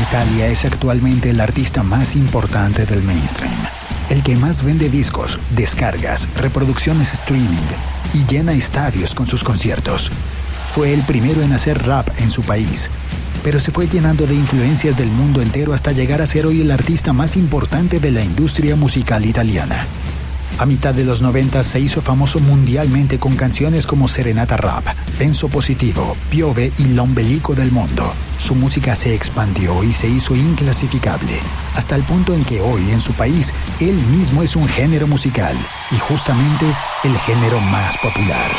Italia es actualmente el artista más importante del mainstream, el que más vende discos, descargas, reproducciones streaming y llena estadios con sus conciertos. Fue el primero en hacer rap en su país, pero se fue llenando de influencias del mundo entero hasta llegar a ser hoy el artista más importante de la industria musical italiana. A mitad de los 90 se hizo famoso mundialmente con canciones como Serenata Rap, Penso Positivo, Piove y L'Ombelico del Mundo. Su música se expandió y se hizo inclasificable, hasta el punto en que hoy en su país él mismo es un género musical y justamente el género más popular.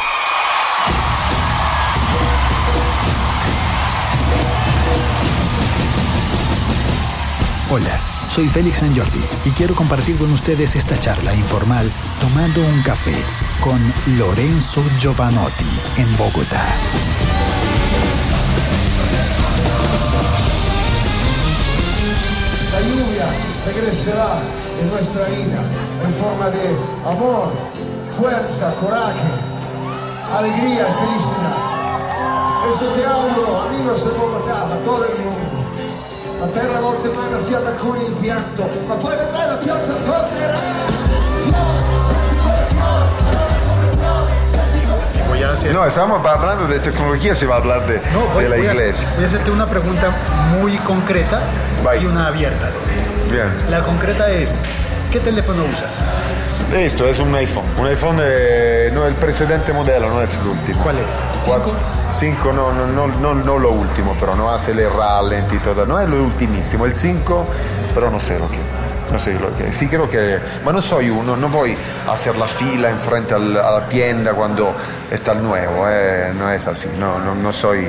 Hola. Soy Félix San y quiero compartir con ustedes esta charla informal tomando un café con Lorenzo Giovanotti en Bogotá. La lluvia regresará en nuestra vida en forma de amor, fuerza, coraje, alegría y felicidad. Eso te auguro, amigos de Bogotá, a todo el mundo. La a con il pianto, ma poi vedrai la piazza tornerà. No, estamos hablando de tecnología, se va a hablar de, No, voy, de la voy a- iglesia. voy a hacerte una pregunta muy concreta Vai. y una abierta. Bien. La concreta es, ¿qué teléfono usas? Esto es un iPhone. Un iPhone, eh, no el precedente modelo, no es el último. ¿Cuál es? ¿Cinco? 5 no, no, no, no, no lo último, pero no hace el rallenti y todo. No es lo ultimísimo. El 5, pero no sé lo que. No sé lo que. Sí creo que. Ma no soy uno, no voy a hacer la fila enfrente a la tienda cuando está el nuevo. eh, no es así. No, no, no soy.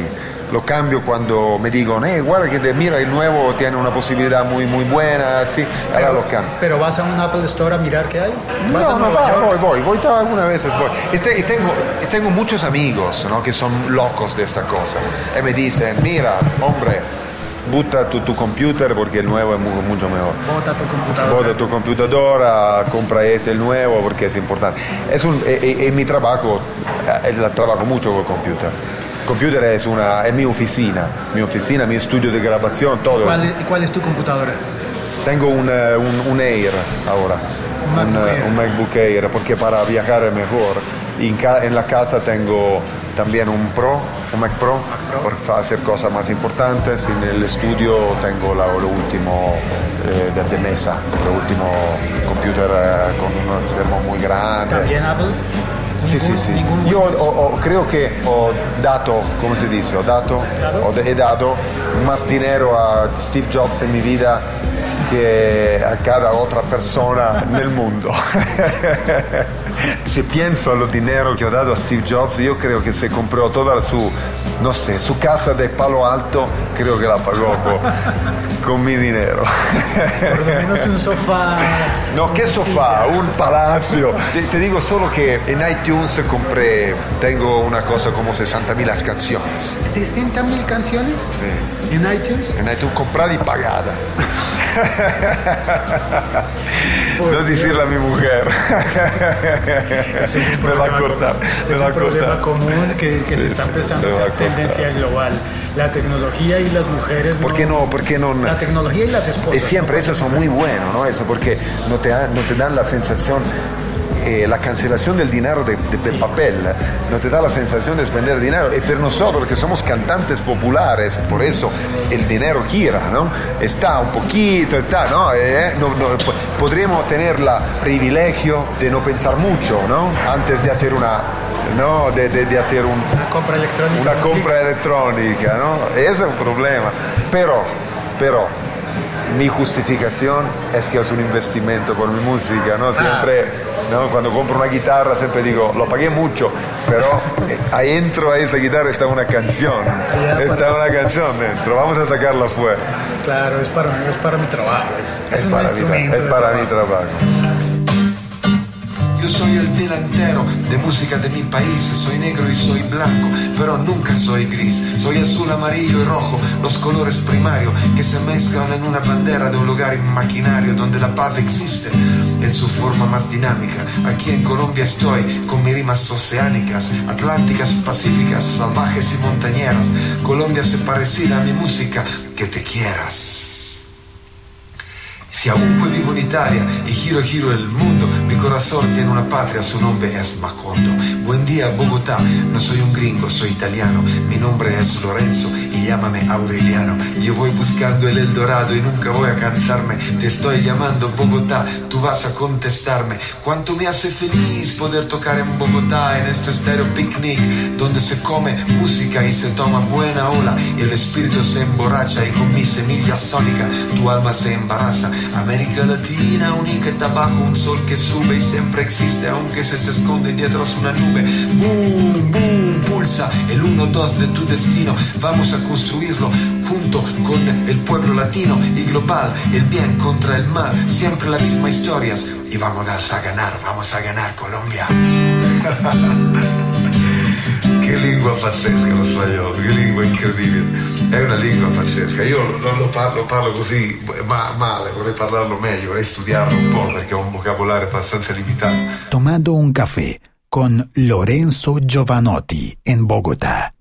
Lo cambio cuando me digan, eh, guarda que mira, el nuevo tiene una posibilidad muy, muy buena, así, ahora lo cambio. Pero vas a un Apple Store a mirar qué hay. ¿Vas a No, no, va, voy, voy, voy todas- algunas veces voy. Y, te- y tengo, tengo muchos amigos ¿no? que son locos de estas cosas. Y me dicen, mira, hombre, butta tu, tu computer porque el nuevo es mu- mucho mejor. Bota tu computadora. Bota tu computadora, compra ese el nuevo porque es importante. Es un, e- e- en mi trabajo, eh, trabajo mucho con el computer. Computer es, una, es mi oficina, mi oficina, mi estudio de grabación, todo. ¿Cuál, es- cuál es tu computadora? Tengo un, eh, un- un Air ahora, Un MacBook eh, Air. un MacBook Air, porque para viajar es mejor. En, ca- en la casa tengo también un Pro, un Mac Pro, Pro. para hacer cosas más importantes. En el estudio tengo la- lo último eh, de, de mesa, lo último computer eh, con unos schermo muy grande. ¿También Apple? Sì, sì, sì. Io ho- ho- creo che ho dato, come si dice, ho dato, ho he dado más dinero a Steve Jobs en mi vida que a cada otra persona nel mundo. se pienso a lo dinero que ho dato a Steve Jobs, io creo che se compró toda su, no sé, su casa de Palo Alto, creo que la pagó con, con mi dinero. Por lo menos un sofá. No, ¿qué sofá? Un palacio. Te, te digo solo que en iTunes compré, tengo una cosa como 60 mil canciones. 60 mil canciones Sí. en iTunes. En iTunes comprada y pagada. no decirle a mi mujer. Es me va a cortar. Me Es a un problema cortar. común que, que se Sí, está sí, empezando a cortar. tendencia global. La tecnología y las mujeres. ¿Por qué no? ¿Por qué no? La tecnología y las esposas. Y siempre eso son muy bueno, ¿no? Eso porque no te, no te dan la sensación, eh, la cancelación del dinero de, de- del papel, no te da la sensación de spendere dinero. Y para nosotros que somos cantantes populares, por eso el dinero gira, ¿no? Está un poquito, está, ¿no? Eh, no- no, po- podríamos tener el privilegio de no pensar mucho, ¿no? Antes de hacer una... No, de, de- de hacer un, Una compra electrónica. una un compra electrónica, ¿no? Ese es un problema. Pero, pero, mi justificación es que es un investimento por mi música, ¿no? Siempre, ¿no? Cuando compro una guitarra siempre digo, lo pagué mucho, pero eh, ahí dentro a esa guitarra está una canción, está una canción dentro, vamos a sacarla fuera. Claro, es para, es para mi trabajo. Es, es Es un para, mi, es para mi trabajo. Soy el delantero de música de mi país, soy negro y soy blanco, pero nunca soy gris. Soy azul, amarillo y rojo, los colores primarios que se mezclan en una bandera de un lugar imaginario donde la paz existe. en su forma más dinámica. Aquí en Colombia estoy con mis rimas oceánicas, atlánticas, pacíficas, salvajes y montañeras. Colombia se parecida a mi música, que te quieras. Si aún vivo en Italia y giro giro el mundo, corazón tiene una patria, su nombre es Macondo. Buen día Bogotá, no soy un gringo, soy italiano. Mi nombre es Lorenzo y llámame Aureliano. Yo voy buscando el Eldorado y nunca voy a cansarme. Te estoy llamando Bogotá, tú vas a contestarme. Cuánto me hace feliz poder tocar en Bogotá, en este estéreo picnic, donde se come música y se toma buena ola y el espíritu se emborracha y con mi semilla sónica tu alma se embaraza. América Latina, única bajo un sol que sube y siempre existe, aunque se, esconde dietro una nube. Boom, boom, pulsa el 1-2 de tu destino. Vamos a construirlo junto con el pueblo latino y global, el bien contra el mal, siempre las mismas historias. Y vamos a ganar, vamos a ganar Colombia. Che lingua pazzesca lo spagnolo, che lingua incredibile. È una lingua pazzesca. Io non lo parlo, parlo così ma, male, vorrei parlarlo meglio, vorrei studiarlo un po' perché ho un vocabolario abbastanza limitato. Tomando un café con Lorenzo Giovanotti en Bogotá.